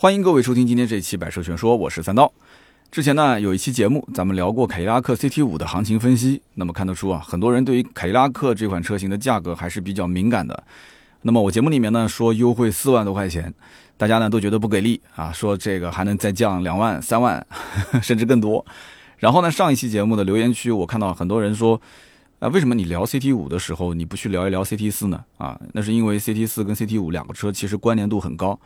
欢迎各位收听今天这一期《百车全说》，我是三刀。之前呢有一期节目，咱们聊过凯迪拉克 CT 五的行情分析。那么看得出啊，很多人对于凯迪拉克这款车型的价格还是比较敏感的。那么我节目里面呢说优惠四万多块钱，大家呢都觉得不给力啊，说这个还能再降两万、三万，甚至更多。然后呢，上一期节目的留言区，我看到很多人说，啊，为什么你聊 CT 五的时候，你不去聊一聊 CT 四呢？啊，那是因为 CT 四跟 CT 五两个车其实关联度很高。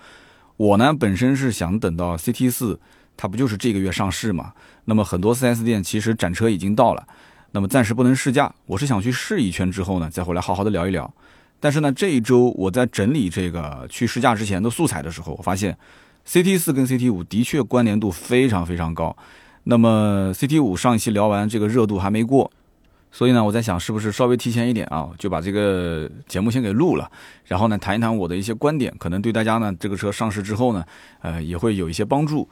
我呢本身是想等到 CT 四，它不就是这个月上市嘛？那么很多 4S 店其实展车已经到了，那么暂时不能试驾，我是想去试一圈之后呢，再回来好好的聊一聊。但是呢，这一周我在整理这个去试驾之前的素材的时候，我发现 CT 四跟 CT 五的确关联度非常非常高。那么 CT 五上一期聊完，这个热度还没过，所以呢，我在想是不是稍微提前一点啊，就把这个节目先给录了，然后呢谈一谈我的一些观点，可能对大家呢这个车上市之后呢，呃也会有一些帮助。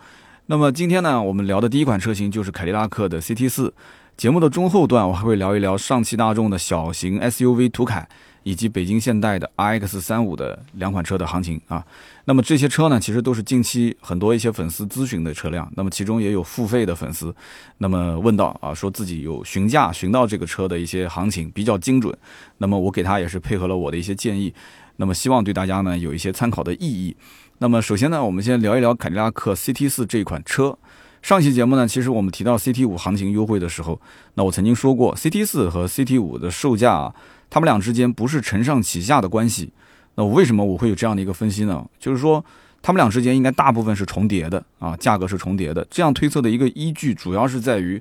那么今天呢，我们聊的第一款车型就是凯迪拉克的 CT 四。节目的中后段，我还会聊一聊上汽大众的小型 SUV 途凯。以及北京现代的 RX 三五的两款车的行情啊，那么这些车呢，其实都是近期很多一些粉丝咨询的车辆，那么其中也有付费的粉丝，那么问到啊，说自己有询价询到这个车的一些行情比较精准，那么我给他也是配合了我的一些建议，那么希望对大家呢有一些参考的意义。那么首先呢，我们先聊一聊凯迪拉克 CT 四这款车。上期节目呢，其实我们提到 CT 五行情优惠的时候，那我曾经说过 CT 四和 CT 五的售价。他们俩之间不是承上启下的关系，那我为什么我会有这样的一个分析呢？就是说，他们俩之间应该大部分是重叠的啊，价格是重叠的。这样推测的一个依据，主要是在于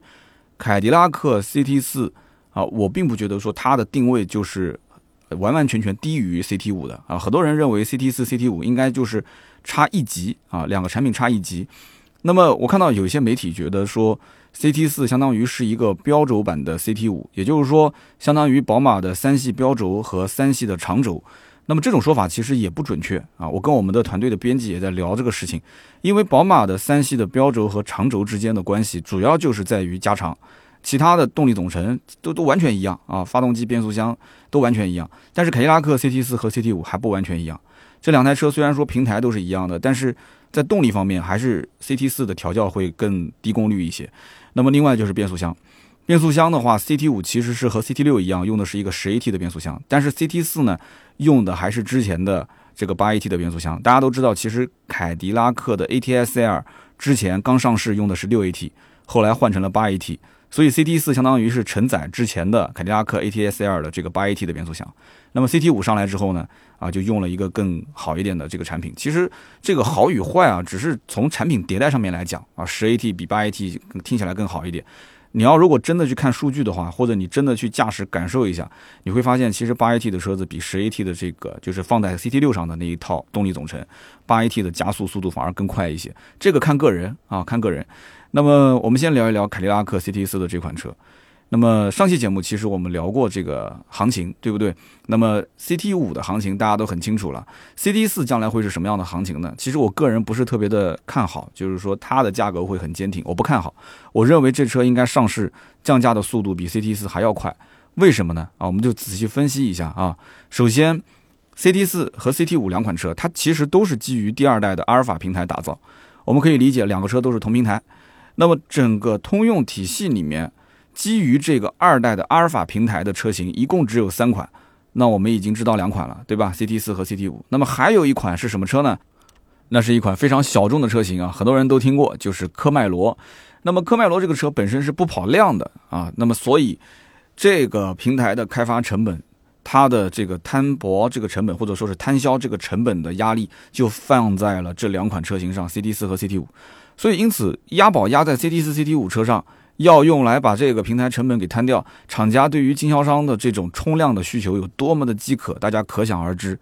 凯迪拉克 CT 四啊，我并不觉得说它的定位就是完完全全低于 CT 五的啊。很多人认为 CT 四、CT 五应该就是差一级啊，两个产品差一级。那么我看到有一些媒体觉得说。CT 四相当于是一个标轴版的 CT 五，也就是说，相当于宝马的三系标轴和三系的长轴。那么这种说法其实也不准确啊。我跟我们的团队的编辑也在聊这个事情，因为宝马的三系的标轴和长轴之间的关系，主要就是在于加长，其他的动力总成都都完全一样啊，发动机、变速箱都完全一样。但是凯迪拉克 CT 四和 CT 五还不完全一样。这两台车虽然说平台都是一样的，但是在动力方面还是 CT 四的调教会更低功率一些。那么另外就是变速箱，变速箱的话，CT 五其实是和 CT 六一样，用的是一个十 AT 的变速箱，但是 CT 四呢，用的还是之前的这个八 AT 的变速箱。大家都知道，其实凯迪拉克的 ATS-L 之前刚上市用的是六 AT，后来换成了八 AT，所以 CT 四相当于是承载之前的凯迪拉克 ATS-L 的这个八 AT 的变速箱。那么 CT 五上来之后呢，啊，就用了一个更好一点的这个产品。其实这个好与坏啊，只是从产品迭代上面来讲啊，十 AT 比八 AT 听起来更好一点。你要如果真的去看数据的话，或者你真的去驾驶感受一下，你会发现其实八 AT 的车子比十 AT 的这个就是放在 CT 六上的那一套动力总成，八 AT 的加速速度反而更快一些。这个看个人啊，看个人。那么我们先聊一聊凯迪拉克 CT 四的这款车。那么上期节目其实我们聊过这个行情，对不对？那么 CT 五的行情大家都很清楚了，CT 四将来会是什么样的行情呢？其实我个人不是特别的看好，就是说它的价格会很坚挺，我不看好。我认为这车应该上市降价的速度比 CT 四还要快，为什么呢？啊，我们就仔细分析一下啊。首先，CT 四和 CT 五两款车，它其实都是基于第二代的阿尔法平台打造，我们可以理解两个车都是同平台。那么整个通用体系里面。基于这个二代的阿尔法平台的车型，一共只有三款，那我们已经知道两款了，对吧？CT 四和 CT 五。那么还有一款是什么车呢？那是一款非常小众的车型啊，很多人都听过，就是科迈罗。那么科迈罗这个车本身是不跑量的啊，那么所以这个平台的开发成本，它的这个摊薄这个成本或者说是摊销这个成本的压力，就放在了这两款车型上，CT 四和 CT 五。所以因此押宝压在 CT 四、CT 五车上。要用来把这个平台成本给摊掉，厂家对于经销商的这种冲量的需求有多么的饥渴，大家可想而知。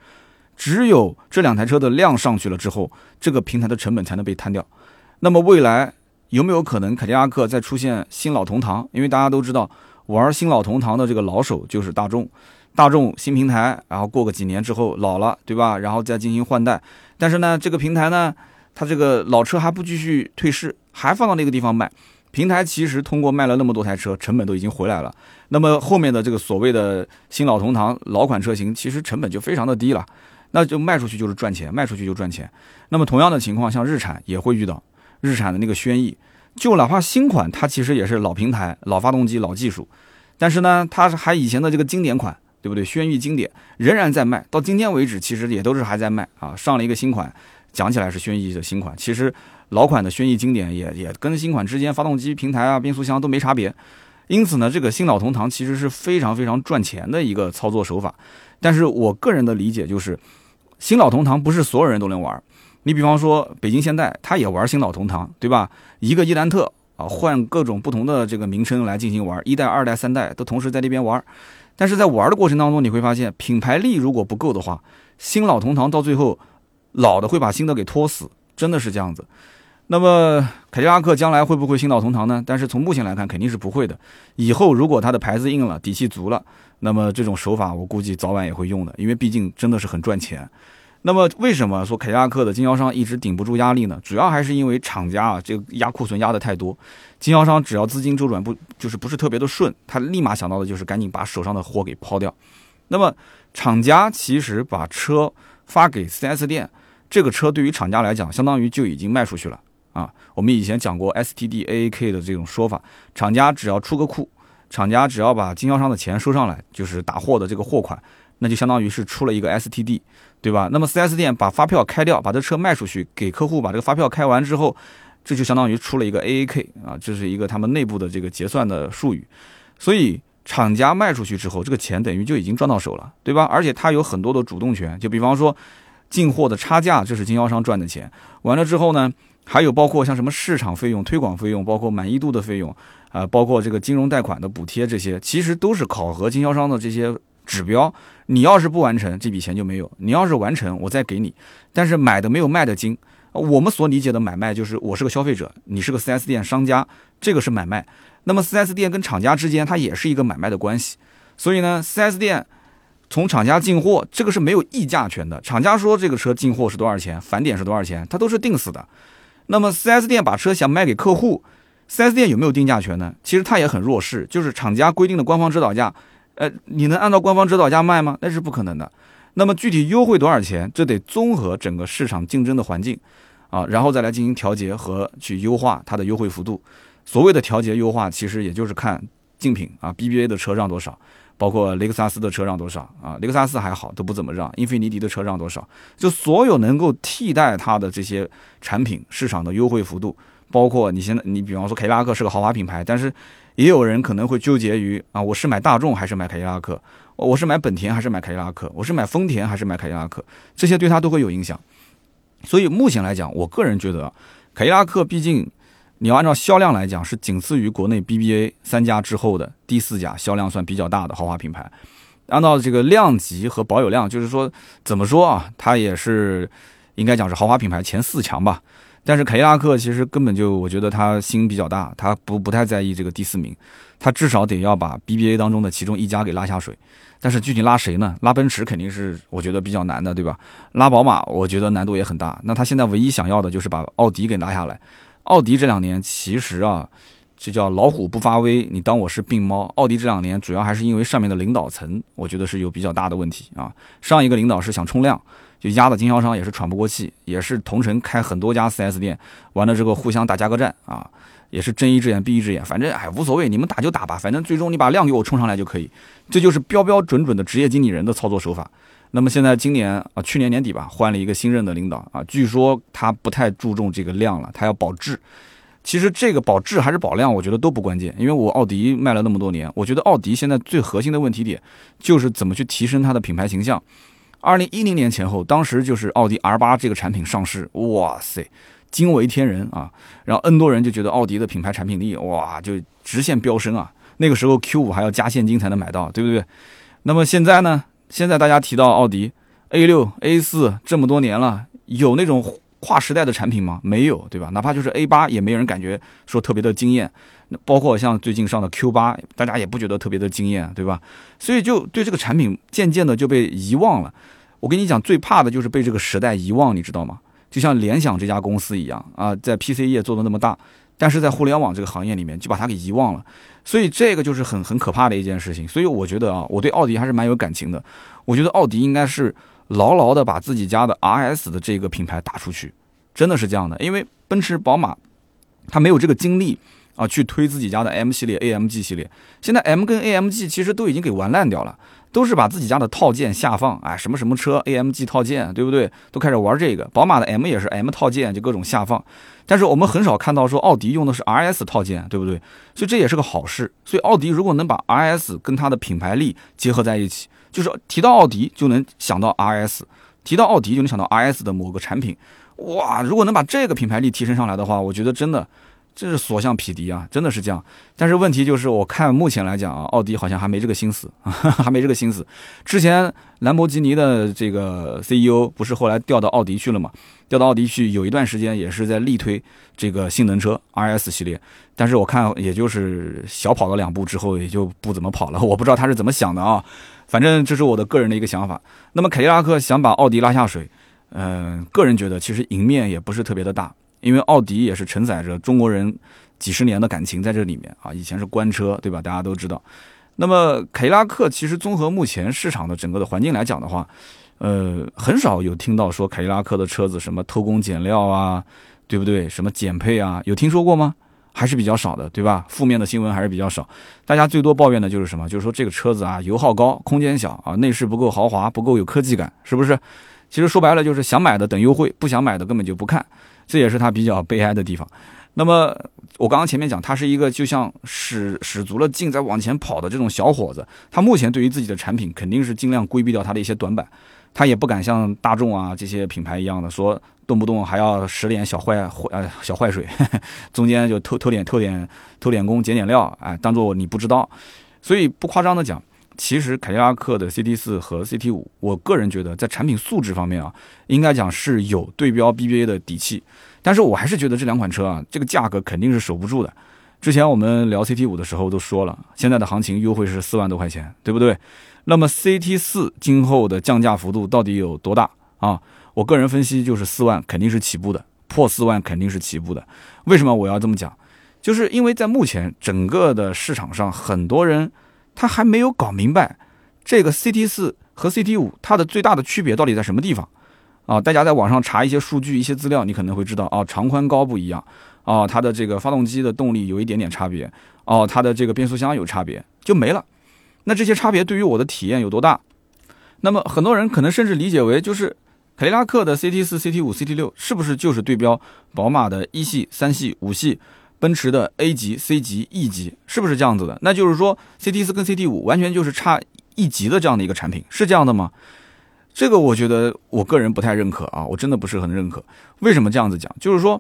只有这两台车的量上去了之后，这个平台的成本才能被摊掉。那么未来有没有可能凯迪拉克再出现新老同堂？因为大家都知道，玩新老同堂的这个老手就是大众。大众新平台，然后过个几年之后老了，对吧？然后再进行换代。但是呢，这个平台呢，它这个老车还不继续退市，还放到那个地方卖。平台其实通过卖了那么多台车，成本都已经回来了。那么后面的这个所谓的新老同堂老款车型，其实成本就非常的低了。那就卖出去就是赚钱，卖出去就赚钱。那么同样的情况，像日产也会遇到，日产的那个轩逸，就哪怕新款，它其实也是老平台、老发动机、老技术，但是呢，它还以前的这个经典款，对不对？轩逸经典仍然在卖，到今天为止，其实也都是还在卖啊。上了一个新款，讲起来是轩逸的新款，其实老款的轩逸经典也也跟新款之间发动机、平台啊、变速箱都没差别。因此呢，这个新老同堂其实是非常非常赚钱的一个操作手法。但是我个人的理解就是，新老同堂不是所有人都能玩。你比方说北京现代，他也玩新老同堂，对吧？一个伊兰特啊，换各种不同的这个名称来进行玩，一代、二代、三代都同时在那边玩。但是在玩的过程当中，你会发现品牌力如果不够的话，新老同堂到最后老的会把新的给拖死，真的是这样子。那么凯迪拉克将来会不会新老同堂呢？但是从目前来看，肯定是不会的。以后如果它的牌子硬了，底气足了，那么这种手法我估计早晚也会用的，因为毕竟真的是很赚钱。那么为什么说凯迪拉克的经销商一直顶不住压力呢？主要还是因为厂家啊，这个压库存压的太多，经销商只要资金周转不就是不是特别的顺，他立马想到的就是赶紧把手上的货给抛掉。那么厂家其实把车发给 4S 店，这个车对于厂家来讲，相当于就已经卖出去了。啊，我们以前讲过 STD AAK 的这种说法，厂家只要出个库，厂家只要把经销商的钱收上来，就是打货的这个货款，那就相当于是出了一个 STD，对吧？那么 4S 店把发票开掉，把这车卖出去，给客户把这个发票开完之后，这就相当于出了一个 AAK 啊，这是一个他们内部的这个结算的术语。所以厂家卖出去之后，这个钱等于就已经赚到手了，对吧？而且他有很多的主动权，就比方说进货的差价，这是经销商赚的钱。完了之后呢？还有包括像什么市场费用、推广费用，包括满意度的费用，啊，包括这个金融贷款的补贴，这些其实都是考核经销商的这些指标。你要是不完成，这笔钱就没有；你要是完成，我再给你。但是买的没有卖的精。我们所理解的买卖就是我是个消费者，你是个 4S 店商家，这个是买卖。那么 4S 店跟厂家之间，它也是一个买卖的关系。所以呢，4S 店从厂家进货，这个是没有议价权的。厂家说这个车进货是多少钱，返点是多少钱，它都是定死的。那么 4S 店把车想卖给客户，4S 店有没有定价权呢？其实它也很弱势，就是厂家规定的官方指导价，呃，你能按照官方指导价卖吗？那是不可能的。那么具体优惠多少钱，这得综合整个市场竞争的环境，啊，然后再来进行调节和去优化它的优惠幅度。所谓的调节优化，其实也就是看竞品啊，BBA 的车让多少。包括雷克萨斯的车让多少啊？雷克萨斯还好，都不怎么让。英菲尼迪的车让多少？就所有能够替代它的这些产品，市场的优惠幅度，包括你现在，你比方说凯迪拉克是个豪华品牌，但是也有人可能会纠结于啊，我是买大众还是买凯迪拉克？我是买本田还是买凯迪拉克？我是买丰田还是买凯迪拉克？这些对它都会有影响。所以目前来讲，我个人觉得凯迪拉克毕竟。你要按照销量来讲，是仅次于国内 BBA 三家之后的第四家，销量算比较大的豪华品牌。按照这个量级和保有量，就是说怎么说啊，它也是应该讲是豪华品牌前四强吧。但是凯迪拉克其实根本就，我觉得他心比较大，他不不太在意这个第四名，他至少得要把 BBA 当中的其中一家给拉下水。但是具体拉谁呢？拉奔驰肯定是我觉得比较难的，对吧？拉宝马，我觉得难度也很大。那他现在唯一想要的就是把奥迪给拉下来。奥迪这两年其实啊，这叫老虎不发威，你当我是病猫。奥迪这两年主要还是因为上面的领导层，我觉得是有比较大的问题啊。上一个领导是想冲量，就压的经销商也是喘不过气，也是同城开很多家 4S 店，完了之后互相打价格战啊，也是睁一只眼闭一只眼，反正哎无所谓，你们打就打吧，反正最终你把量给我冲上来就可以。这就是标标准准的职业经理人的操作手法。那么现在今年啊，去年年底吧，换了一个新任的领导啊，据说他不太注重这个量了，他要保质。其实这个保质还是保量，我觉得都不关键，因为我奥迪卖了那么多年，我觉得奥迪现在最核心的问题点就是怎么去提升它的品牌形象。二零一零年前后，当时就是奥迪 R 八这个产品上市，哇塞，惊为天人啊！然后 N 多人就觉得奥迪的品牌产品力哇就直线飙升啊。那个时候 Q 五还要加现金才能买到，对不对？那么现在呢？现在大家提到奥迪 A 六、A 四这么多年了，有那种跨时代的产品吗？没有，对吧？哪怕就是 A 八，也没人感觉说特别的惊艳。那包括像最近上的 Q 八，大家也不觉得特别的惊艳，对吧？所以就对这个产品渐渐的就被遗忘了。我跟你讲，最怕的就是被这个时代遗忘，你知道吗？就像联想这家公司一样啊，在 PC 业做的那么大，但是在互联网这个行业里面就把它给遗忘了。所以这个就是很很可怕的一件事情。所以我觉得啊，我对奥迪还是蛮有感情的。我觉得奥迪应该是牢牢的把自己家的 RS 的这个品牌打出去，真的是这样的。因为奔驰、宝马，它没有这个精力啊，去推自己家的 M 系列、AMG 系列。现在 M 跟 AMG 其实都已经给玩烂掉了。都是把自己家的套件下放，哎，什么什么车，AMG 套件，对不对？都开始玩这个。宝马的 M 也是 M 套件，就各种下放。但是我们很少看到说奥迪用的是 RS 套件，对不对？所以这也是个好事。所以奥迪如果能把 RS 跟它的品牌力结合在一起，就是提到奥迪就能想到 RS，提到奥迪就能想到 RS 的某个产品。哇，如果能把这个品牌力提升上来的话，我觉得真的。这是所向披靡啊，真的是这样。但是问题就是，我看目前来讲啊，奥迪好像还没这个心思，还没这个心思。之前兰博基尼的这个 CEO 不是后来调到奥迪去了嘛？调到奥迪去有一段时间也是在力推这个性能车 RS 系列，但是我看也就是小跑了两步之后也就不怎么跑了。我不知道他是怎么想的啊，反正这是我的个人的一个想法。那么凯迪拉克想把奥迪拉下水，嗯，个人觉得其实赢面也不是特别的大。因为奥迪也是承载着中国人几十年的感情在这里面啊，以前是官车，对吧？大家都知道。那么凯迪拉克其实综合目前市场的整个的环境来讲的话，呃，很少有听到说凯迪拉克的车子什么偷工减料啊，对不对？什么减配啊，有听说过吗？还是比较少的，对吧？负面的新闻还是比较少。大家最多抱怨的就是什么？就是说这个车子啊，油耗高，空间小啊，内饰不够豪华，不够有科技感，是不是？其实说白了就是想买的等优惠，不想买的根本就不看。这也是他比较悲哀的地方。那么我刚刚前面讲，他是一个就像使使足了劲在往前跑的这种小伙子。他目前对于自己的产品肯定是尽量规避掉他的一些短板，他也不敢像大众啊这些品牌一样的说动不动还要使点小坏坏呃小坏水，中间就偷偷点偷点偷点工减点料，哎，当做你不知道。所以不夸张的讲。其实凯迪拉克的 CT 四和 CT 五，我个人觉得在产品素质方面啊，应该讲是有对标 BBA 的底气。但是我还是觉得这两款车啊，这个价格肯定是守不住的。之前我们聊 CT 五的时候都说了，现在的行情优惠是四万多块钱，对不对？那么 CT 四今后的降价幅度到底有多大啊？我个人分析就是四万肯定是起步的，破四万肯定是起步的。为什么我要这么讲？就是因为在目前整个的市场上，很多人。他还没有搞明白，这个 CT 四和 CT 五它的最大的区别到底在什么地方啊？大家在网上查一些数据、一些资料，你可能会知道啊，长宽高不一样啊，它的这个发动机的动力有一点点差别哦，它的这个变速箱有差别，就没了。那这些差别对于我的体验有多大？那么很多人可能甚至理解为，就是凯迪拉克的 CT 四、CT 五、CT 六是不是就是对标宝马的一系、三系、五系？奔驰的 A 级、C 级、E 级是不是这样子的？那就是说，CT 四跟 CT 五完全就是差一级的这样的一个产品，是这样的吗？这个我觉得我个人不太认可啊，我真的不是很认可。为什么这样子讲？就是说，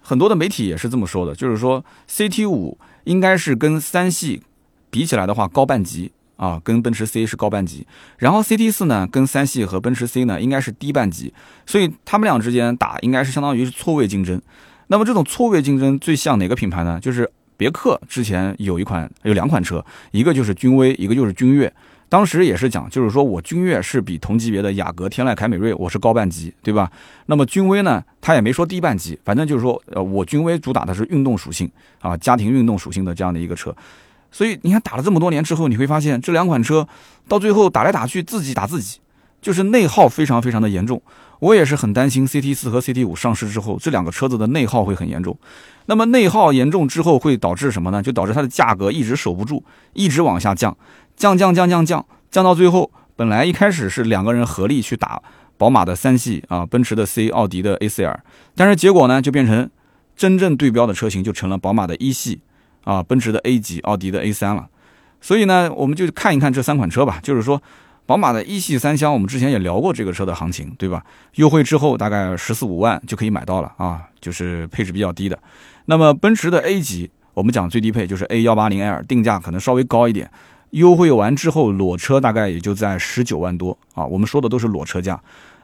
很多的媒体也是这么说的，就是说 CT 五应该是跟三系比起来的话高半级啊，跟奔驰 C 是高半级，然后 CT 四呢跟三系和奔驰 C 呢应该是低半级，所以他们俩之间打应该是相当于是错位竞争。那么这种错位竞争最像哪个品牌呢？就是别克之前有一款有两款车，一个就是君威，一个就是君越。当时也是讲，就是说我君越是比同级别的雅阁、天籁、凯美瑞我是高半级，对吧？那么君威呢，他也没说低半级，反正就是说，呃，我君威主打的是运动属性啊，家庭运动属性的这样的一个车。所以你看打了这么多年之后，你会发现这两款车到最后打来打去自己打自己，就是内耗非常非常的严重。我也是很担心 CT 四和 CT 五上市之后，这两个车子的内耗会很严重。那么内耗严重之后会导致什么呢？就导致它的价格一直守不住，一直往下降，降降降降降，降到最后，本来一开始是两个人合力去打宝马的三系啊，奔驰的 C，奥迪的 A4L，但是结果呢，就变成真正对标的车型就成了宝马的一系啊，奔驰的 A 级，奥迪的 A3 了。所以呢，我们就看一看这三款车吧，就是说。宝马的一系三厢，我们之前也聊过这个车的行情，对吧？优惠之后大概十四五万就可以买到了啊，就是配置比较低的。那么奔驰的 A 级，我们讲最低配就是 A 幺八零 L，定价可能稍微高一点，优惠完之后裸车大概也就在十九万多啊。我们说的都是裸车价。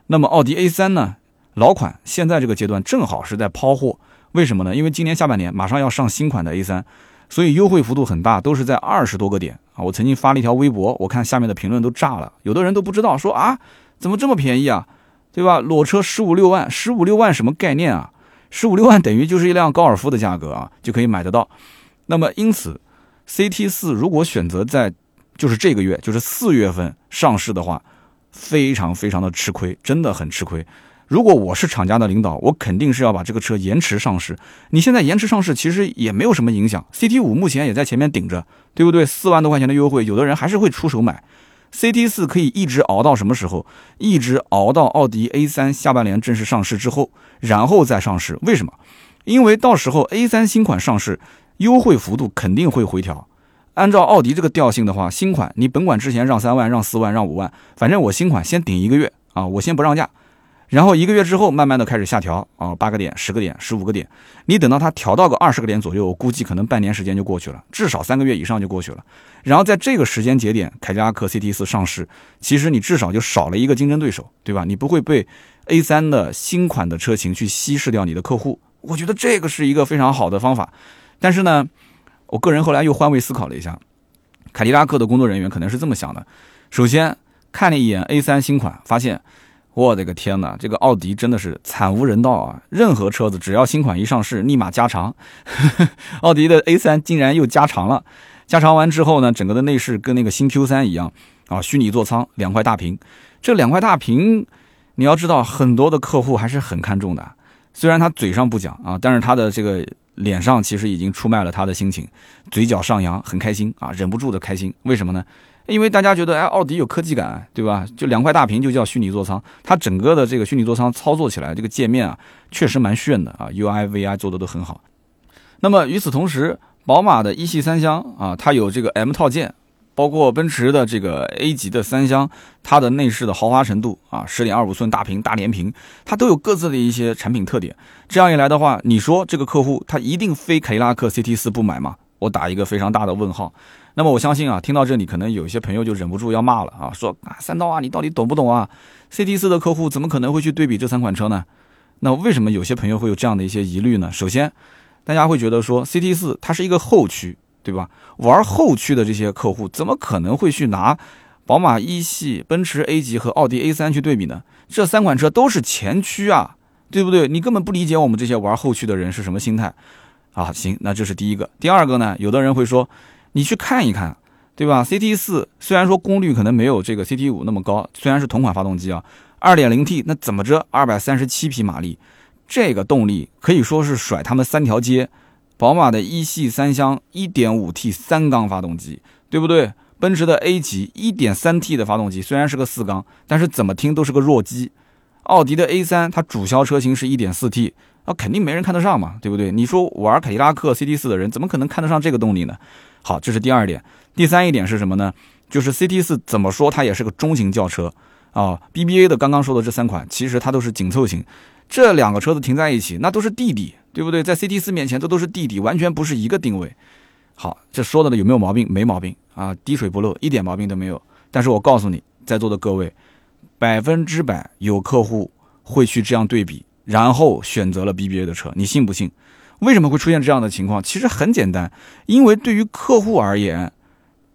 那么奥迪 A 三呢，老款现在这个阶段正好是在抛货，为什么呢？因为今年下半年马上要上新款的 A 三。所以优惠幅度很大，都是在二十多个点啊！我曾经发了一条微博，我看下面的评论都炸了，有的人都不知道，说啊，怎么这么便宜啊，对吧？裸车十五六万，十五六万什么概念啊？十五六万等于就是一辆高尔夫的价格啊，就可以买得到。那么因此，CT 四如果选择在就是这个月，就是四月份上市的话非常非常的吃亏，真的很吃亏。如果我是厂家的领导，我肯定是要把这个车延迟上市。你现在延迟上市，其实也没有什么影响。CT 五目前也在前面顶着，对不对？四万多块钱的优惠，有的人还是会出手买。CT 四可以一直熬到什么时候？一直熬到奥迪 A 三下半年正式上市之后，然后再上市。为什么？因为到时候 A 三新款上市，优惠幅度肯定会回调。按照奥迪这个调性的话，新款你甭管之前让三万、让四万、让五万，反正我新款先顶一个月啊，我先不让价。然后一个月之后，慢慢的开始下调啊，八个点、十个点、十五个点，你等到它调到个二十个点左右，我估计可能半年时间就过去了，至少三个月以上就过去了。然后在这个时间节点，凯迪拉克 CT 四上市，其实你至少就少了一个竞争对手，对吧？你不会被 A 三的新款的车型去稀释掉你的客户。我觉得这个是一个非常好的方法。但是呢，我个人后来又换位思考了一下，凯迪拉克的工作人员可能是这么想的：首先看了一眼 A 三新款，发现。我的个天哪，这个奥迪真的是惨无人道啊！任何车子只要新款一上市，立马加长。奥迪的 A3 竟然又加长了，加长完之后呢，整个的内饰跟那个新 Q3 一样啊，虚拟座舱，两块大屏。这两块大屏，你要知道，很多的客户还是很看重的。虽然他嘴上不讲啊，但是他的这个脸上其实已经出卖了他的心情，嘴角上扬，很开心啊，忍不住的开心。为什么呢？因为大家觉得，哎，奥迪有科技感，对吧？就两块大屏就叫虚拟座舱，它整个的这个虚拟座舱操作起来，这个界面啊，确实蛮炫的啊，UI、VI 做的都很好。那么与此同时，宝马的一系三厢啊，它有这个 M 套件，包括奔驰的这个 A 级的三厢，它的内饰的豪华程度啊，十点二五寸大屏大连屏，它都有各自的一些产品特点。这样一来的话，你说这个客户他一定非凯迪拉克 CT 四不买吗？我打一个非常大的问号。那么我相信啊，听到这里可能有一些朋友就忍不住要骂了啊，说啊三刀啊，你到底懂不懂啊？CT 四的客户怎么可能会去对比这三款车呢？那为什么有些朋友会有这样的一些疑虑呢？首先，大家会觉得说 CT 四它是一个后驱，对吧？玩后驱的这些客户怎么可能会去拿宝马一系、奔驰 A 级和奥迪 A 三去对比呢？这三款车都是前驱啊，对不对？你根本不理解我们这些玩后驱的人是什么心态啊。行，那这是第一个。第二个呢，有的人会说。你去看一看，对吧？CT 四虽然说功率可能没有这个 CT 五那么高，虽然是同款发动机啊，二点零 T，那怎么着，二百三十七匹马力，这个动力可以说是甩他们三条街。宝马的一系三厢一点五 T 三缸发动机，对不对？奔驰的 A 级一点三 T 的发动机，虽然是个四缸，但是怎么听都是个弱鸡。奥迪的 A 三，它主销车型是一点四 T，那肯定没人看得上嘛，对不对？你说玩凯迪拉克 CT 四的人，怎么可能看得上这个动力呢？好，这是第二点。第三一点是什么呢？就是 CT 四怎么说，它也是个中型轿车啊。BBA 的刚刚说的这三款，其实它都是紧凑型。这两个车子停在一起，那都是弟弟，对不对？在 CT 四面前，这都是弟弟，完全不是一个定位。好，这说的呢有没有毛病？没毛病啊，滴水不漏，一点毛病都没有。但是我告诉你，在座的各位，百分之百有客户会去这样对比，然后选择了 BBA 的车，你信不信？为什么会出现这样的情况？其实很简单，因为对于客户而言，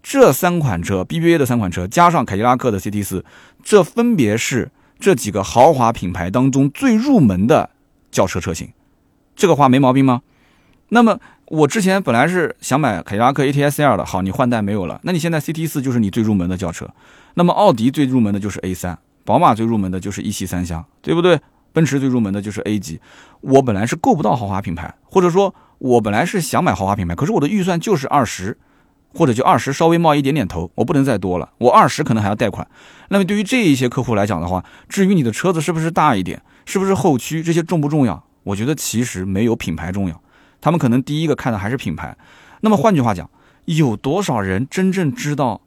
这三款车 BBA 的三款车加上凯迪拉克的 CT 四，这分别是这几个豪华品牌当中最入门的轿车车型。这个话没毛病吗？那么我之前本来是想买凯迪拉克 ATS L 的，好，你换代没有了，那你现在 CT 四就是你最入门的轿车。那么奥迪最入门的就是 A 三，宝马最入门的就是一系三厢，对不对？奔驰最入门的就是 A 级，我本来是够不到豪华品牌，或者说，我本来是想买豪华品牌，可是我的预算就是二十，或者就二十稍微冒一点点头，我不能再多了，我二十可能还要贷款。那么对于这一些客户来讲的话，至于你的车子是不是大一点，是不是后驱，这些重不重要？我觉得其实没有品牌重要，他们可能第一个看的还是品牌。那么换句话讲，有多少人真正知道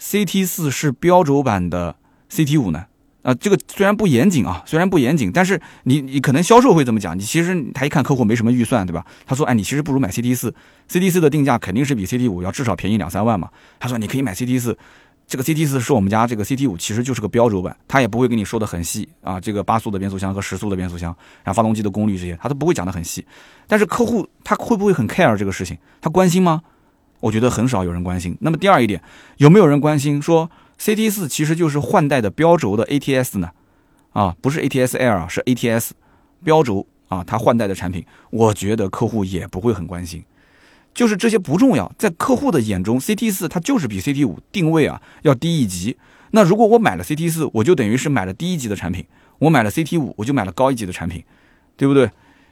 CT 四是标轴版的 CT 五呢？啊，这个虽然不严谨啊，虽然不严谨，但是你你可能销售会这么讲，你其实他一看客户没什么预算，对吧？他说，哎，你其实不如买 CT 四，CT 四的定价肯定是比 CT 五要至少便宜两三万嘛。他说你可以买 CT 四，这个 CT 四是我们家这个 CT 五其实就是个标轴版，他也不会跟你说的很细啊，这个八速的变速箱和十速的变速箱，然后发动机的功率这些，他都不会讲的很细。但是客户他会不会很 care 这个事情？他关心吗？我觉得很少有人关心。那么第二一点，有没有人关心说？CT 四其实就是换代的标轴的 ATS 呢，啊，不是 ATS L，是 ATS 标轴啊，它换代的产品，我觉得客户也不会很关心，就是这些不重要，在客户的眼中，CT 四它就是比 CT 五定位啊要低一级，那如果我买了 CT 四，我就等于是买了低一级的产品；我买了 CT 五，我就买了高一级的产品，对不对？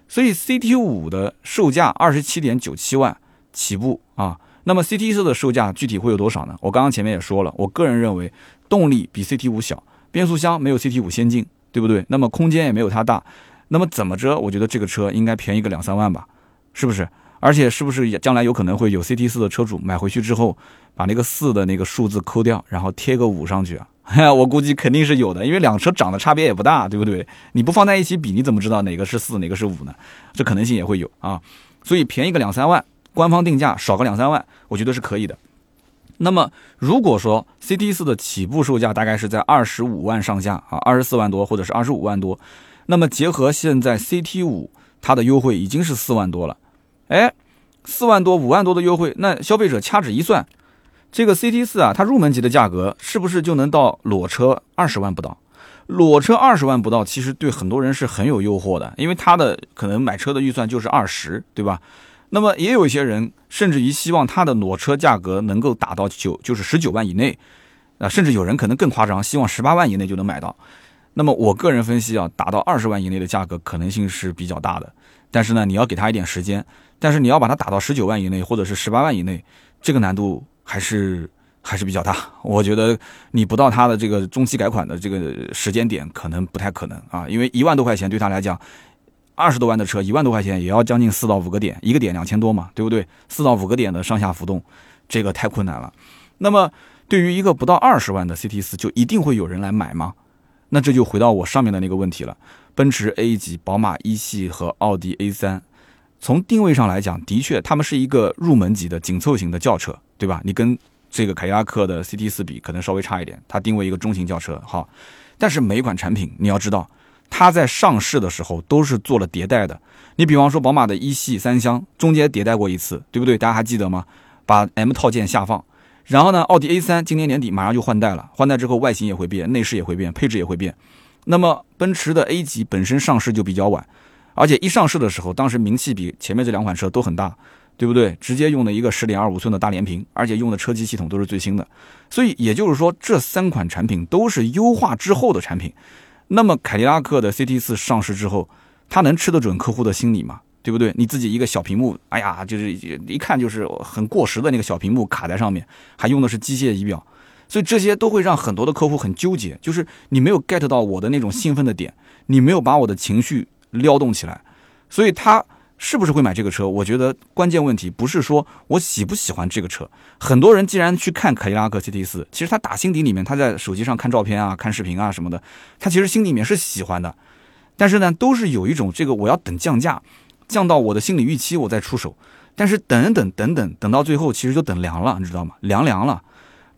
所以 CT 五的售价二十七点九七万起步啊。那么 CT 四的售价具体会有多少呢？我刚刚前面也说了，我个人认为动力比 CT 五小，变速箱没有 CT 五先进，对不对？那么空间也没有它大。那么怎么着？我觉得这个车应该便宜个两三万吧，是不是？而且是不是也将来有可能会有 CT 四的车主买回去之后，把那个四的那个数字抠掉，然后贴个五上去啊？我估计肯定是有的，因为两车长得差别也不大，对不对？你不放在一起比，你怎么知道哪个是四，哪个是五呢？这可能性也会有啊。所以便宜个两三万，官方定价少个两三万，我觉得是可以的。那么如果说 CT 四的起步售价大概是在二十五万上下啊，二十四万多或者是二十五万多。那么结合现在 CT 五，它的优惠已经是四万多了，哎，四万多五万多的优惠，那消费者掐指一算，这个 CT 四啊，它入门级的价格是不是就能到裸车二十万不到？裸车二十万不到，其实对很多人是很有诱惑的，因为他的可能买车的预算就是二十，对吧？那么也有一些人甚至于希望他的裸车价格能够打到九，就是十九万以内，啊，甚至有人可能更夸张，希望十八万以内就能买到。那么我个人分析啊，达到二十万以内的价格可能性是比较大的，但是呢，你要给他一点时间，但是你要把它打到十九万以内或者是十八万以内，这个难度还是还是比较大。我觉得你不到他的这个中期改款的这个时间点，可能不太可能啊，因为一万多块钱对他来讲，二十多万的车，一万多块钱也要将近四到五个点，一个点两千多嘛，对不对？四到五个点的上下浮动，这个太困难了。那么对于一个不到二十万的 CT 四，就一定会有人来买吗？那这就回到我上面的那个问题了，奔驰 A 级、宝马一系和奥迪 A 三，从定位上来讲，的确他们是一个入门级的紧凑型的轿车，对吧？你跟这个凯迪拉克的 CT 四比，可能稍微差一点，它定位一个中型轿车，好。但是每一款产品，你要知道，它在上市的时候都是做了迭代的。你比方说宝马的一系三厢，中间迭代过一次，对不对？大家还记得吗？把 M 套件下放。然后呢，奥迪 A 三今年年底马上就换代了，换代之后外形也会变，内饰也会变，配置也会变。那么奔驰的 A 级本身上市就比较晚，而且一上市的时候，当时名气比前面这两款车都很大，对不对？直接用的一个十点二五寸的大连屏，而且用的车机系统都是最新的。所以也就是说，这三款产品都是优化之后的产品。那么凯迪拉克的 CT 四上市之后，它能吃得准客户的心理吗？对不对？你自己一个小屏幕，哎呀，就是一看就是很过时的那个小屏幕卡在上面，还用的是机械仪表，所以这些都会让很多的客户很纠结，就是你没有 get 到我的那种兴奋的点，你没有把我的情绪撩动起来，所以他是不是会买这个车？我觉得关键问题不是说我喜不喜欢这个车，很多人既然去看凯迪拉克 CT 四，其实他打心底里面他在手机上看照片啊、看视频啊什么的，他其实心里面是喜欢的，但是呢，都是有一种这个我要等降价。降到我的心理预期，我再出手。但是等等等等等到最后，其实就等凉了，你知道吗？凉凉了。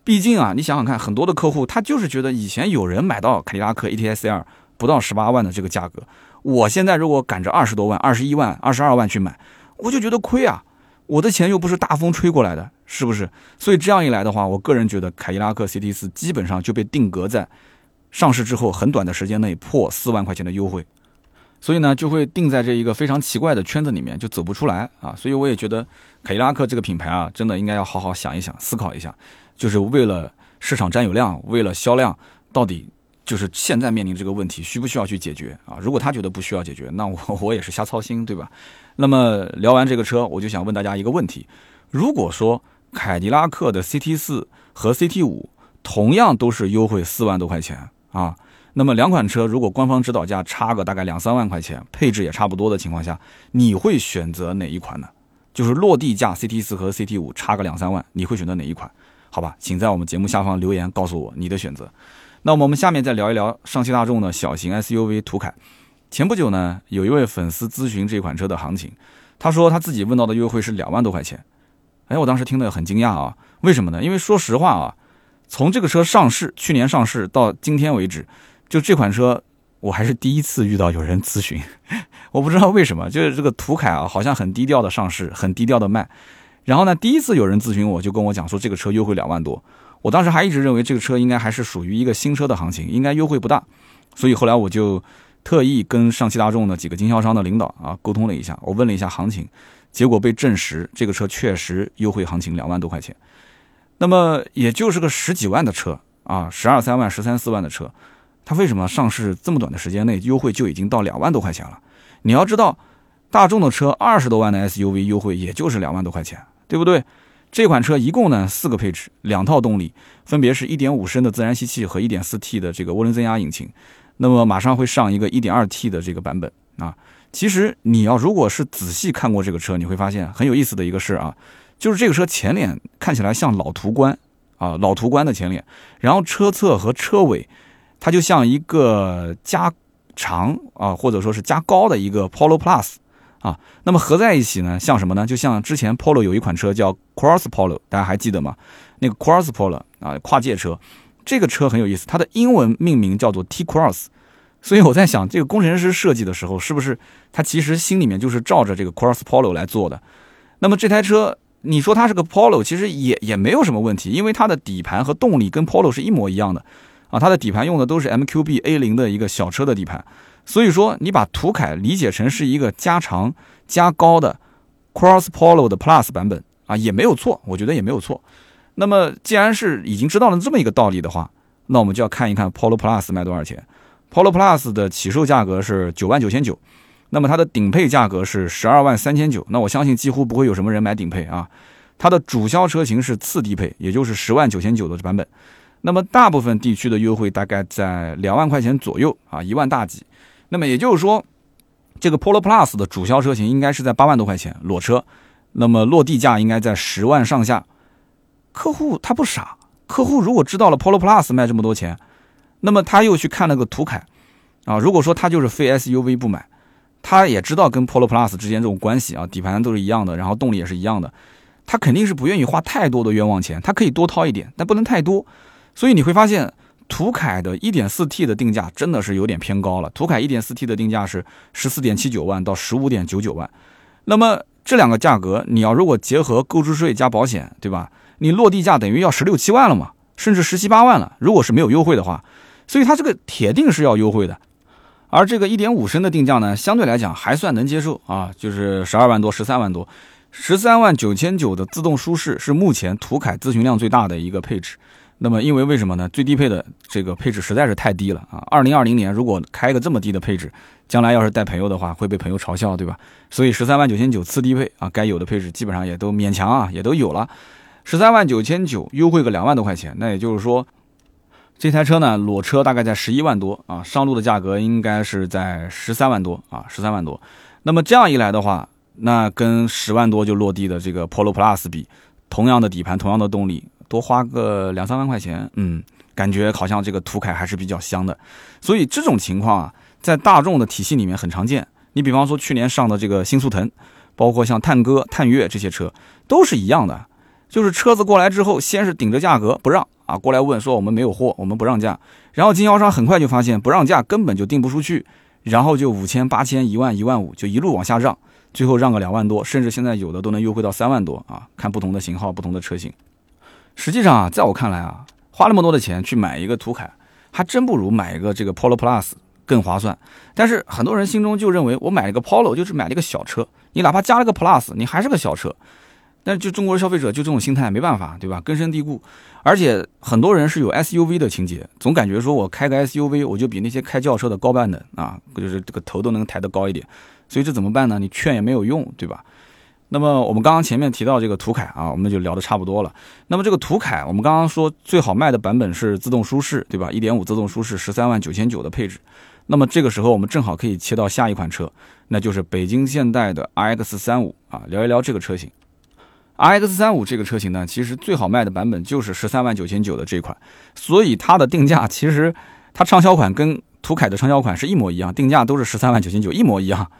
毕竟啊，你想想看，很多的客户他就是觉得以前有人买到凯迪拉克 ATS L 不到十八万的这个价格，我现在如果赶着二十多万、二十一万、二十二万去买，我就觉得亏啊！我的钱又不是大风吹过来的，是不是？所以这样一来的话，我个人觉得凯迪拉克 CT 四基本上就被定格在上市之后很短的时间内破四万块钱的优惠。所以呢，就会定在这一个非常奇怪的圈子里面，就走不出来啊！所以我也觉得凯迪拉克这个品牌啊，真的应该要好好想一想、思考一下，就是为了市场占有量，为了销量，到底就是现在面临这个问题，需不需要去解决啊？如果他觉得不需要解决，那我我也是瞎操心，对吧？那么聊完这个车，我就想问大家一个问题：如果说凯迪拉克的 CT 四和 CT 五同样都是优惠四万多块钱啊？那么两款车如果官方指导价差个大概两三万块钱，配置也差不多的情况下，你会选择哪一款呢？就是落地价 CT 四和 CT 五差个两三万，你会选择哪一款？好吧，请在我们节目下方留言告诉我你的选择。那么我们下面再聊一聊上汽大众的小型 SUV 途凯。前不久呢，有一位粉丝咨询这款车的行情，他说他自己问到的优惠是两万多块钱。哎，我当时听得很惊讶啊，为什么呢？因为说实话啊，从这个车上市，去年上市到今天为止。就这款车，我还是第一次遇到有人咨询，我不知道为什么，就是这个途凯啊，好像很低调的上市，很低调的卖。然后呢，第一次有人咨询我，就跟我讲说这个车优惠两万多。我当时还一直认为这个车应该还是属于一个新车的行情，应该优惠不大。所以后来我就特意跟上汽大众的几个经销商的领导啊沟通了一下，我问了一下行情，结果被证实这个车确实优惠行情两万多块钱。那么也就是个十几万的车。啊，十二三万、十三四万的车，它为什么上市这么短的时间内优惠就已经到两万多块钱了？你要知道，大众的车二十多万的 SUV 优惠也就是两万多块钱，对不对？这款车一共呢四个配置，两套动力，分别是一点五升的自然吸气和一点四 T 的这个涡轮增压引擎。那么马上会上一个一点二 T 的这个版本啊。其实你要如果是仔细看过这个车，你会发现很有意思的一个事啊，就是这个车前脸看起来像老途观啊，老途观的前脸，然后车侧和车尾，它就像一个加长啊，或者说是加高的一个 Polo Plus。啊，那么合在一起呢，像什么呢？就像之前 Polo 有一款车叫 Cross Polo，大家还记得吗？那个 Cross Polo 啊，跨界车，这个车很有意思，它的英文命名叫做 T Cross，所以我在想，这个工程师设计的时候，是不是他其实心里面就是照着这个 Cross Polo 来做的？那么这台车，你说它是个 Polo，其实也也没有什么问题，因为它的底盘和动力跟 Polo 是一模一样的啊，它的底盘用的都是 MQB A 零的一个小车的底盘。所以说，你把途凯理解成是一个加长加高的 Cross Polo 的 Plus 版本啊，也没有错，我觉得也没有错。那么，既然是已经知道了这么一个道理的话，那我们就要看一看 Polo Plus 卖多少钱。Polo Plus 的起售价格是九万九千九，那么它的顶配价格是十二万三千九。那我相信几乎不会有什么人买顶配啊。它的主销车型是次低配，也就是十万九千九的版本。那么大部分地区的优惠大概在两万块钱左右啊，一万大几。那么也就是说，这个 Polo Plus 的主销车型应该是在八万多块钱裸车，那么落地价应该在十万上下。客户他不傻，客户如果知道了 Polo Plus 卖这么多钱，那么他又去看那个途凯啊，如果说他就是非 SUV 不买，他也知道跟 Polo Plus 之间这种关系啊，底盘都是一样的，然后动力也是一样的，他肯定是不愿意花太多的冤枉钱，他可以多掏一点，但不能太多。所以你会发现。途凯的 1.4T 的定价真的是有点偏高了。途凯 1.4T 的定价是14.79万到15.99万，那么这两个价格，你要如果结合购置税加保险，对吧？你落地价等于要十六七万了嘛，甚至十七八万了。如果是没有优惠的话，所以它这个铁定是要优惠的。而这个1.5升的定价呢，相对来讲还算能接受啊，就是十二万多、十三万多，十三万九千九的自动舒适是目前途凯咨询量最大的一个配置。那么，因为为什么呢？最低配的这个配置实在是太低了啊！二零二零年如果开个这么低的配置，将来要是带朋友的话，会被朋友嘲笑，对吧？所以十三万九千九次低配啊，该有的配置基本上也都勉强啊，也都有了。十三万九千九优惠个两万多块钱，那也就是说，这台车呢裸车大概在十一万多啊，上路的价格应该是在十三万多啊，十三万多。那么这样一来的话，那跟十万多就落地的这个 Polo Plus 比，同样的底盘，同样的动力。多花个两三万块钱，嗯，感觉好像这个途凯还是比较香的，所以这种情况啊，在大众的体系里面很常见。你比方说去年上的这个新速腾，包括像探歌、探岳这些车，都是一样的，就是车子过来之后，先是顶着价格不让啊，过来问说我们没有货，我们不让价，然后经销商很快就发现不让价根本就定不出去，然后就五千、八千、一万、一万五就一路往下让，最后让个两万多，甚至现在有的都能优惠到三万多啊，看不同的型号、不同的车型。实际上啊，在我看来啊，花那么多的钱去买一个途凯，还真不如买一个这个 Polo Plus 更划算。但是很多人心中就认为，我买了个 Polo 就是买了个小车，你哪怕加了个 Plus，你还是个小车。但是就中国消费者就这种心态，没办法，对吧？根深蒂固。而且很多人是有 SUV 的情节，总感觉说我开个 SUV，我就比那些开轿车的高半等啊，就是这个头都能抬得高一点。所以这怎么办呢？你劝也没有用，对吧？那么我们刚刚前面提到这个途凯啊，我们就聊得差不多了。那么这个途凯，我们刚刚说最好卖的版本是自动舒适，对吧？一点五自动舒适，十三万九千九的配置。那么这个时候我们正好可以切到下一款车，那就是北京现代的 RX 三五啊，聊一聊这个车型。RX 三五这个车型呢，其实最好卖的版本就是十三万九千九的这款，所以它的定价其实它畅销款跟途凯的畅销款是一模一样，定价都是十三万九千九，一模一样。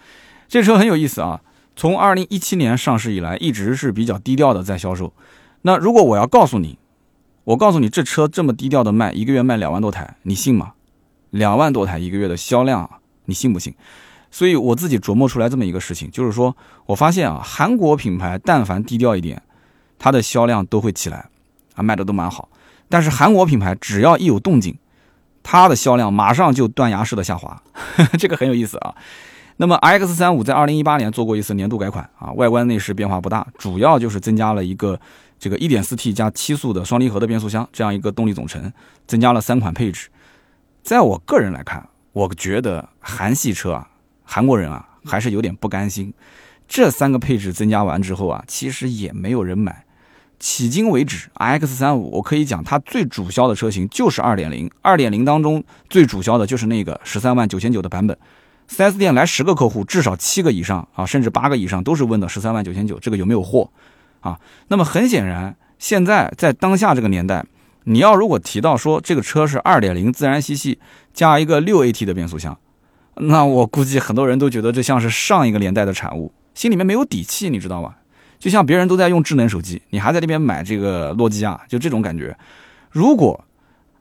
这车很有意思啊。从二零一七年上市以来，一直是比较低调的在销售。那如果我要告诉你，我告诉你这车这么低调的卖，一个月卖两万多台，你信吗？两万多台一个月的销量，你信不信？所以我自己琢磨出来这么一个事情，就是说我发现啊，韩国品牌但凡低调一点，它的销量都会起来，啊，卖的都蛮好。但是韩国品牌只要一有动静，它的销量马上就断崖式的下滑，这个很有意思啊。那么 X 三五在二零一八年做过一次年度改款啊，外观内饰变化不大，主要就是增加了一个这个 1.4T 加七速的双离合的变速箱这样一个动力总成，增加了三款配置。在我个人来看，我觉得韩系车啊，韩国人啊还是有点不甘心。这三个配置增加完之后啊，其实也没有人买。迄今为止，X35 我可以讲它最主销的车型就是2.0，2.0当中最主销的就是那个十三万九千九的版本。4S 店来十个客户，至少七个以上啊，甚至八个以上都是问的十三万九千九，这个有没有货啊？那么很显然，现在在当下这个年代，你要如果提到说这个车是2.0自然吸气加一个 6AT 的变速箱，那我估计很多人都觉得这像是上一个年代的产物，心里面没有底气，你知道吗？就像别人都在用智能手机，你还在那边买这个诺基亚，就这种感觉。如果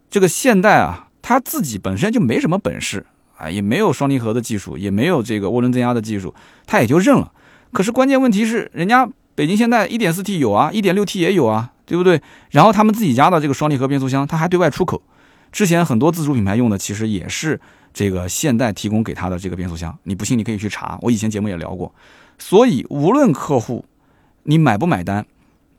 这个现代啊，它自己本身就没什么本事啊，也没有双离合的技术，也没有这个涡轮增压的技术，他也就认了。可是关键问题是，人家北京现代 1.4T 有啊，1.6T 也有啊，对不对？然后他们自己家的这个双离合变速箱，它还对外出口。之前很多自主品牌用的其实也是这个现代提供给他的这个变速箱。你不信，你可以去查，我以前节目也聊过。所以无论客户。你买不买单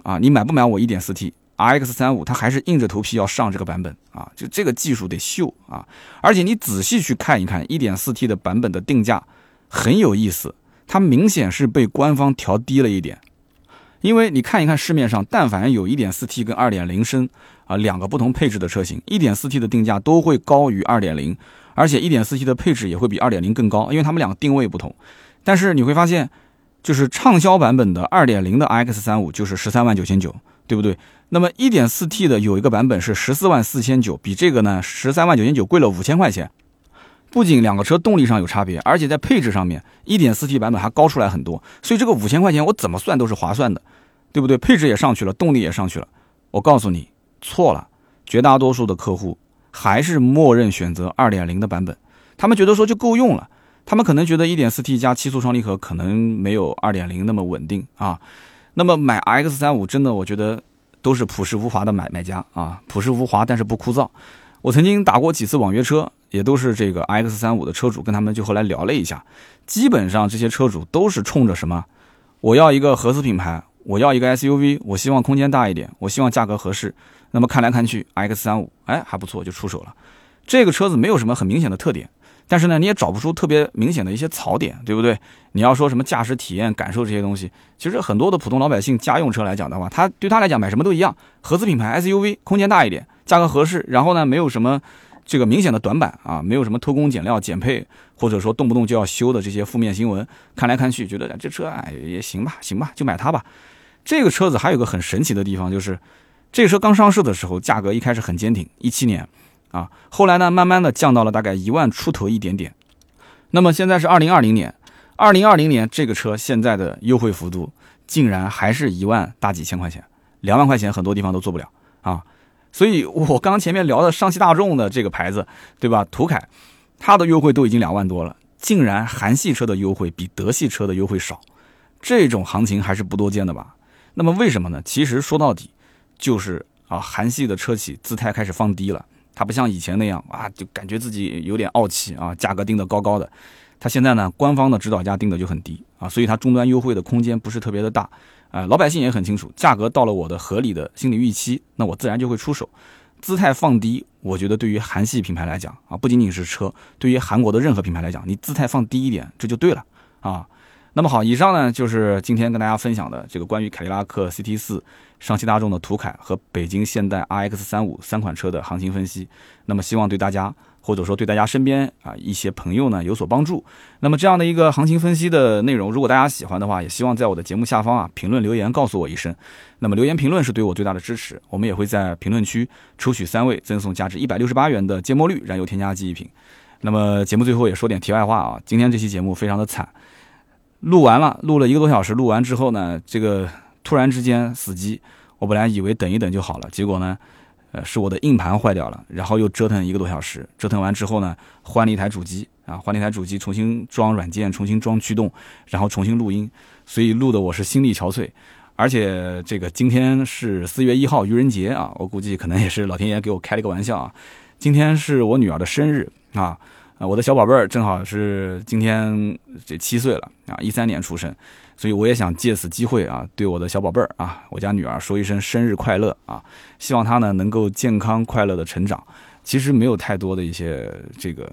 啊？你买不买我 1.4T RX35？它还是硬着头皮要上这个版本啊！就这个技术得秀啊！而且你仔细去看一看 1.4T 的版本的定价，很有意思，它明显是被官方调低了一点。因为你看一看市面上，但凡有 1.4T 跟2.0升啊两个不同配置的车型，1.4T 的定价都会高于2.0，而且 1.4T 的配置也会比2.0更高，因为它们两个定位不同。但是你会发现。就是畅销版本的二点零的 X 三五就是十三万九千九，对不对？那么一点四 T 的有一个版本是十四万四千九，比这个呢十三万九千九贵了五千块钱。不仅两个车动力上有差别，而且在配置上面，一点四 T 版本还高出来很多。所以这个五千块钱我怎么算都是划算的，对不对？配置也上去了，动力也上去了。我告诉你错了，绝大多数的客户还是默认选择二点零的版本，他们觉得说就够用了。他们可能觉得 1.4T 加七速双离合可能没有2.0那么稳定啊，那么买 X35 真的我觉得都是朴实无华的买买家啊，朴实无华但是不枯燥。我曾经打过几次网约车，也都是这个 X35 的车主，跟他们就后来聊了一下，基本上这些车主都是冲着什么，我要一个合资品牌，我要一个 SUV，我希望空间大一点，我希望价格合适。那么看来看去，X35 哎还不错，就出手了。这个车子没有什么很明显的特点。但是呢，你也找不出特别明显的一些槽点，对不对？你要说什么驾驶体验、感受这些东西，其实很多的普通老百姓家用车来讲的话，他对他来讲买什么都一样，合资品牌 SUV，空间大一点，价格合适，然后呢，没有什么这个明显的短板啊，没有什么偷工减料、减配，或者说动不动就要修的这些负面新闻。看来看去，觉得这车哎也行吧，行吧，就买它吧。这个车子还有个很神奇的地方，就是这个车刚上市的时候，价格一开始很坚挺，一七年。啊，后来呢，慢慢的降到了大概一万出头一点点。那么现在是二零二零年，二零二零年这个车现在的优惠幅度竟然还是一万大几千块钱，两万块钱很多地方都做不了啊。所以我刚前面聊的上汽大众的这个牌子，对吧？途凯，它的优惠都已经两万多了，竟然韩系车的优惠比德系车的优惠少，这种行情还是不多见的吧？那么为什么呢？其实说到底，就是啊，韩系的车企姿态开始放低了。它不像以前那样啊，就感觉自己有点傲气啊，价格定得高高的。它现在呢，官方的指导价定的就很低啊，所以它终端优惠的空间不是特别的大啊。老百姓也很清楚，价格到了我的合理的心理预期，那我自然就会出手。姿态放低，我觉得对于韩系品牌来讲啊，不仅仅是车，对于韩国的任何品牌来讲，你姿态放低一点，这就对了啊。那么好，以上呢就是今天跟大家分享的这个关于凯迪拉克 CT 四。上汽大众的途凯和北京现代 RX 三五三款车的行情分析，那么希望对大家或者说对大家身边啊一些朋友呢有所帮助。那么这样的一个行情分析的内容，如果大家喜欢的话，也希望在我的节目下方啊评论留言告诉我一声。那么留言评论是对我最大的支持。我们也会在评论区抽取三位赠送价值一百六十八元的芥末绿燃油添加剂一瓶。那么节目最后也说点题外话啊，今天这期节目非常的惨，录完了，录了一个多小时，录完之后呢，这个。突然之间死机，我本来以为等一等就好了，结果呢，呃，是我的硬盘坏掉了，然后又折腾一个多小时，折腾完之后呢，换了一台主机啊，换了一台主机，重新装软件，重新装驱动，然后重新录音，所以录的我是心力憔悴，而且这个今天是四月一号愚人节啊，我估计可能也是老天爷给我开了个玩笑啊，今天是我女儿的生日啊，啊，我的小宝贝儿正好是今天这七岁了啊，一三年出生，所以我也想借此机会啊，对我的小宝贝儿啊，我家女儿说一声生日快乐啊，希望她呢能够健康快乐的成长。其实没有太多的一些这个，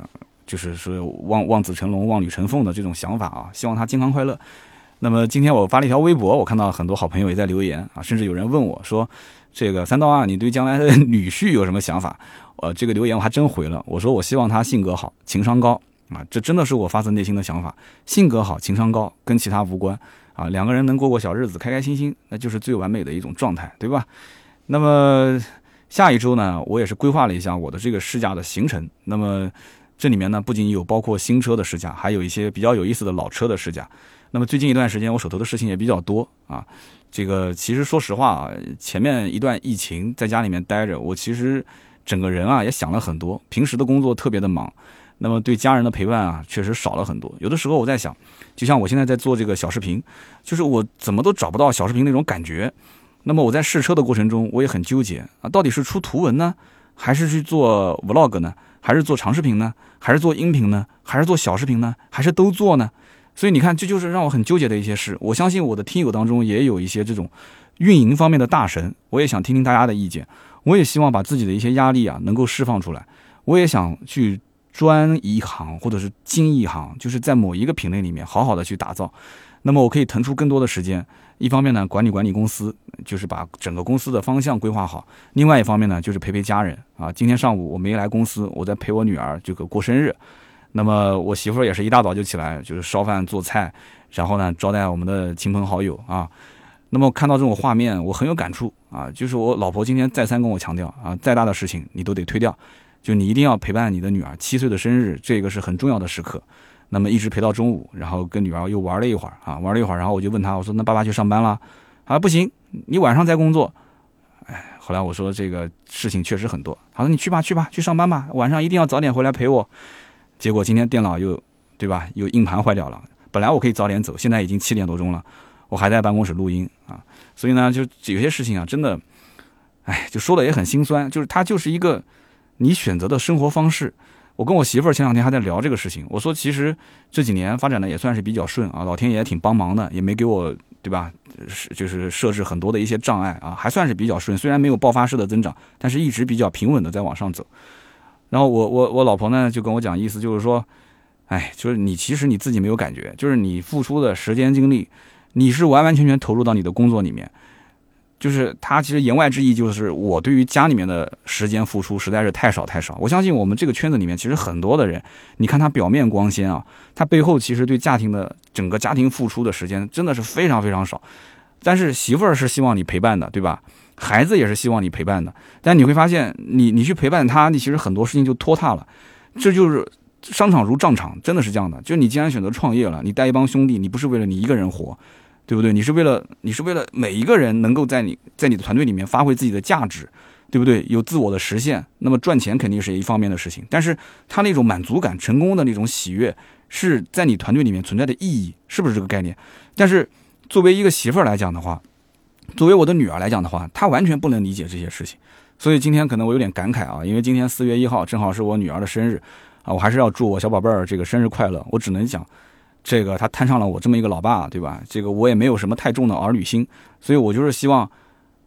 就是说望望子成龙、望女成凤的这种想法啊，希望她健康快乐。那么今天我发了一条微博，我看到很多好朋友也在留言啊，甚至有人问我说：“这个三刀啊，你对将来的女婿有什么想法？”呃，这个留言我还真回了，我说我希望他性格好，情商高啊，这真的是我发自内心的想法。性格好，情商高，跟其他无关啊，两个人能过过小日子，开开心心，那就是最完美的一种状态，对吧？那么下一周呢，我也是规划了一下我的这个试驾的行程。那么这里面呢，不仅有包括新车的试驾，还有一些比较有意思的老车的试驾。那么最近一段时间，我手头的事情也比较多啊。这个其实说实话啊，前面一段疫情在家里面待着，我其实整个人啊也想了很多。平时的工作特别的忙，那么对家人的陪伴啊确实少了很多。有的时候我在想，就像我现在在做这个小视频，就是我怎么都找不到小视频那种感觉。那么我在试车的过程中，我也很纠结啊，到底是出图文呢，还是去做 vlog 呢，还是做长视频呢，还是做音频呢，还是做小视频呢，还是都做呢？所以你看，这就是让我很纠结的一些事。我相信我的听友当中也有一些这种运营方面的大神，我也想听听大家的意见。我也希望把自己的一些压力啊能够释放出来。我也想去专一行或者是精一行，就是在某一个品类里面好好的去打造。那么我可以腾出更多的时间，一方面呢管理管理公司，就是把整个公司的方向规划好；另外一方面呢就是陪陪家人啊。今天上午我没来公司，我在陪我女儿这个过生日。那么我媳妇儿也是一大早就起来，就是烧饭做菜，然后呢招待我们的亲朋好友啊。那么看到这种画面，我很有感触啊。就是我老婆今天再三跟我强调啊，再大的事情你都得推掉，就你一定要陪伴你的女儿七岁的生日，这个是很重要的时刻。那么一直陪到中午，然后跟女儿又玩了一会儿啊，玩了一会儿，然后我就问她，我说那爸爸去上班了？啊，不行，你晚上再工作。哎，后来我说这个事情确实很多，他说你去吧去吧去上班吧，晚上一定要早点回来陪我。结果今天电脑又，对吧？又硬盘坏掉了。本来我可以早点走，现在已经七点多钟了，我还在办公室录音啊。所以呢，就有些事情啊，真的，哎，就说的也很心酸。就是它就是一个你选择的生活方式。我跟我媳妇儿前两天还在聊这个事情。我说，其实这几年发展的也算是比较顺啊，老天爷挺帮忙的，也没给我，对吧？是就是设置很多的一些障碍啊，还算是比较顺。虽然没有爆发式的增长，但是一直比较平稳的在往上走。然后我我我老婆呢就跟我讲，意思就是说，哎，就是你其实你自己没有感觉，就是你付出的时间精力，你是完完全全投入到你的工作里面，就是他其实言外之意就是我对于家里面的时间付出实在是太少太少。我相信我们这个圈子里面其实很多的人，你看他表面光鲜啊，他背后其实对家庭的整个家庭付出的时间真的是非常非常少。但是媳妇儿是希望你陪伴的，对吧？孩子也是希望你陪伴的，但你会发现，你你去陪伴他，你其实很多事情就拖沓了。这就是商场如战场，真的是这样的。就你既然选择创业了，你带一帮兄弟，你不是为了你一个人活，对不对？你是为了你是为了每一个人能够在你在你的团队里面发挥自己的价值，对不对？有自我的实现。那么赚钱肯定是一方面的事情，但是他那种满足感、成功的那种喜悦，是在你团队里面存在的意义，是不是这个概念？但是作为一个媳妇儿来讲的话。作为我的女儿来讲的话，她完全不能理解这些事情，所以今天可能我有点感慨啊，因为今天四月一号正好是我女儿的生日啊，我还是要祝我小宝贝儿这个生日快乐。我只能讲，这个他摊上了我这么一个老爸，对吧？这个我也没有什么太重的儿女心，所以我就是希望，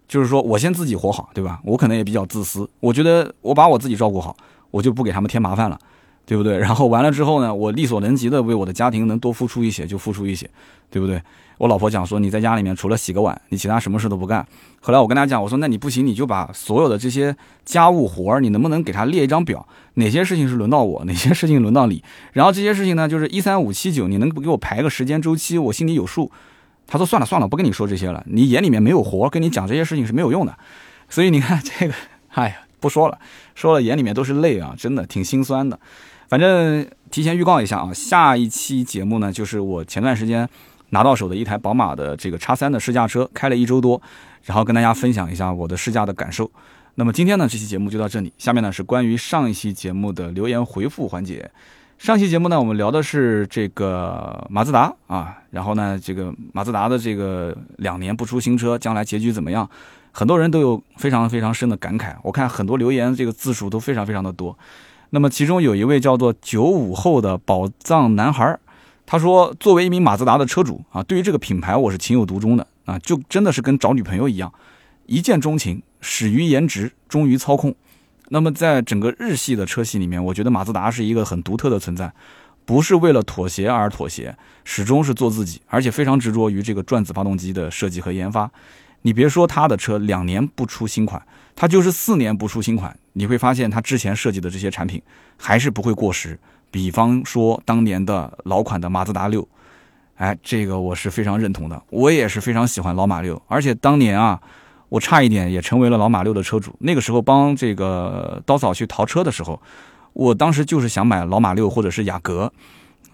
就是说我先自己活好，对吧？我可能也比较自私，我觉得我把我自己照顾好，我就不给他们添麻烦了。对不对？然后完了之后呢，我力所能及的为我的家庭能多付出一些就付出一些，对不对？我老婆讲说你在家里面除了洗个碗，你其他什么事都不干。后来我跟她讲，我说那你不行，你就把所有的这些家务活儿，你能不能给她列一张表？哪些事情是轮到我，哪些事情轮到你？然后这些事情呢，就是一三五七九，你能不给我排个时间周期？我心里有数。她说算了算了，不跟你说这些了。你眼里面没有活，跟你讲这些事情是没有用的。所以你看这个，哎呀，不说了，说了眼里面都是泪啊，真的挺心酸的。反正提前预告一下啊，下一期节目呢，就是我前段时间拿到手的一台宝马的这个叉三的试驾车，开了一周多，然后跟大家分享一下我的试驾的感受。那么今天呢，这期节目就到这里，下面呢是关于上一期节目的留言回复环节。上期节目呢，我们聊的是这个马自达啊，然后呢，这个马自达的这个两年不出新车，将来结局怎么样？很多人都有非常非常深的感慨。我看很多留言这个字数都非常非常的多。那么其中有一位叫做九五后的宝藏男孩，他说，作为一名马自达的车主啊，对于这个品牌我是情有独钟的啊，就真的是跟找女朋友一样，一见钟情，始于颜值，终于操控。那么在整个日系的车系里面，我觉得马自达是一个很独特的存在，不是为了妥协而妥协，始终是做自己，而且非常执着于这个转子发动机的设计和研发。你别说他的车两年不出新款，他就是四年不出新款。你会发现，他之前设计的这些产品还是不会过时。比方说，当年的老款的马自达六，哎，这个我是非常认同的。我也是非常喜欢老马六，而且当年啊，我差一点也成为了老马六的车主。那个时候帮这个刀嫂去淘车的时候，我当时就是想买老马六或者是雅阁，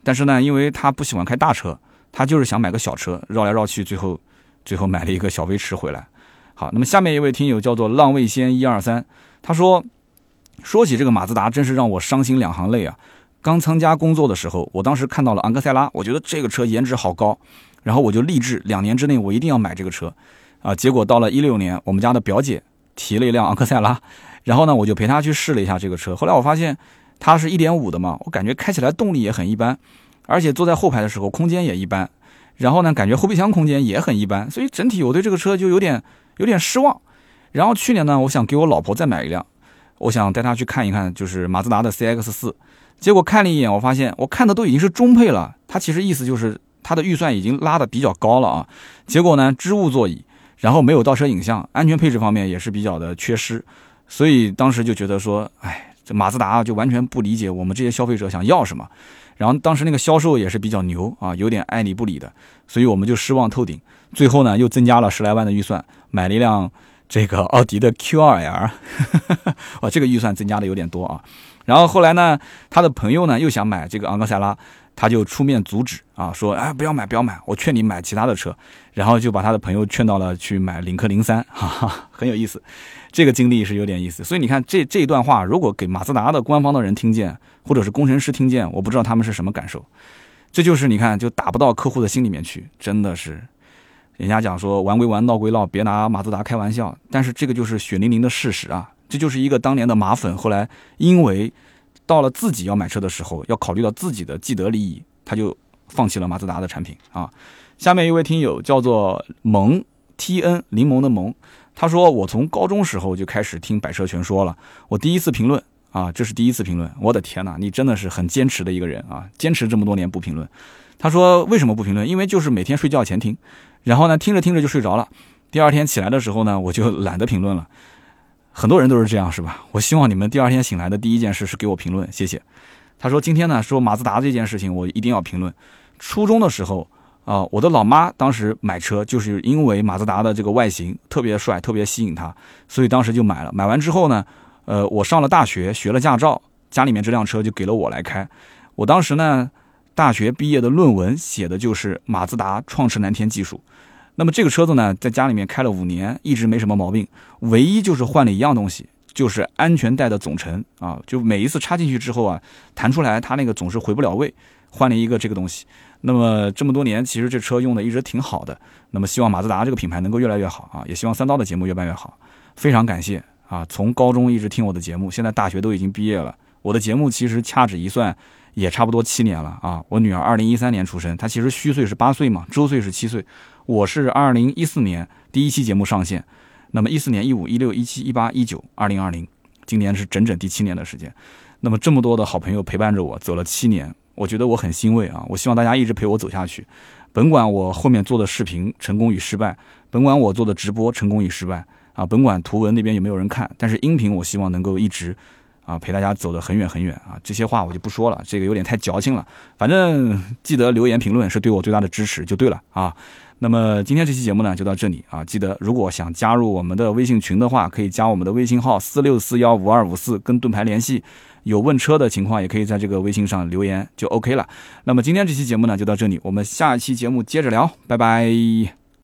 但是呢，因为他不喜欢开大车，他就是想买个小车，绕来绕去，最后最后买了一个小威驰回来。好，那么下面一位听友叫做浪味仙一二三，他说。说起这个马自达，真是让我伤心两行泪啊！刚参加工作的时候，我当时看到了昂克赛拉，我觉得这个车颜值好高，然后我就立志两年之内我一定要买这个车，啊，结果到了一六年，我们家的表姐提了一辆昂克赛拉，然后呢，我就陪她去试了一下这个车，后来我发现它是一点五的嘛，我感觉开起来动力也很一般，而且坐在后排的时候空间也一般，然后呢，感觉后备箱空间也很一般，所以整体我对这个车就有点有点失望。然后去年呢，我想给我老婆再买一辆。我想带她去看一看，就是马自达的 CX 四，结果看了一眼，我发现我看的都已经是中配了。它其实意思就是它的预算已经拉的比较高了啊。结果呢，织物座椅，然后没有倒车影像，安全配置方面也是比较的缺失。所以当时就觉得说，哎，这马自达就完全不理解我们这些消费者想要什么。然后当时那个销售也是比较牛啊，有点爱理不理的，所以我们就失望透顶。最后呢，又增加了十来万的预算，买了一辆。这个奥迪的 Q2L，哦，这个预算增加的有点多啊。然后后来呢，他的朋友呢又想买这个昂克赛拉，他就出面阻止啊，说哎不要买不要买，我劝你买其他的车。然后就把他的朋友劝到了去买领克零三，哈哈，很有意思，这个经历是有点意思。所以你看这这一段话，如果给马自达的官方的人听见，或者是工程师听见，我不知道他们是什么感受。这就是你看就打不到客户的心里面去，真的是。人家讲说玩归玩，闹归闹，别拿马自达开玩笑。但是这个就是血淋淋的事实啊！这就是一个当年的马粉，后来因为到了自己要买车的时候，要考虑到自己的既得利益，他就放弃了马自达的产品啊。下面一位听友叫做萌 T N 柠檬的萌，他说我从高中时候就开始听百车全说了，我第一次评论啊，这是第一次评论，我的天哪，你真的是很坚持的一个人啊，坚持这么多年不评论。他说为什么不评论？因为就是每天睡觉前听。然后呢，听着听着就睡着了。第二天起来的时候呢，我就懒得评论了。很多人都是这样，是吧？我希望你们第二天醒来的第一件事是给我评论，谢谢。他说今天呢，说马自达这件事情，我一定要评论。初中的时候啊，我的老妈当时买车就是因为马自达的这个外形特别帅，特别吸引她，所以当时就买了。买完之后呢，呃，我上了大学，学了驾照，家里面这辆车就给了我来开。我当时呢。大学毕业的论文写的就是马自达创驰蓝天技术。那么这个车子呢，在家里面开了五年，一直没什么毛病，唯一就是换了一样东西，就是安全带的总成啊，就每一次插进去之后啊，弹出来它那个总是回不了位，换了一个这个东西。那么这么多年，其实这车用的一直挺好的。那么希望马自达这个品牌能够越来越好啊，也希望三刀的节目越办越好。非常感谢啊，从高中一直听我的节目，现在大学都已经毕业了，我的节目其实掐指一算。也差不多七年了啊！我女儿二零一三年出生，她其实虚岁是八岁嘛，周岁是七岁。我是二零一四年第一期节目上线，那么一四年、一五、一六、一七、一八、一九、二零二零，今年是整整第七年的时间。那么这么多的好朋友陪伴着我走了七年，我觉得我很欣慰啊！我希望大家一直陪我走下去，甭管我后面做的视频成功与失败，甭管我做的直播成功与失败啊，甭管图文那边有没有人看，但是音频我希望能够一直。啊，陪大家走得很远很远啊！这些话我就不说了，这个有点太矫情了。反正记得留言评论是对我最大的支持就对了啊。那么今天这期节目呢就到这里啊。记得如果想加入我们的微信群的话，可以加我们的微信号四六四幺五二五四跟盾牌联系。有问车的情况也可以在这个微信上留言就 OK 了。那么今天这期节目呢就到这里，我们下一期节目接着聊，拜拜。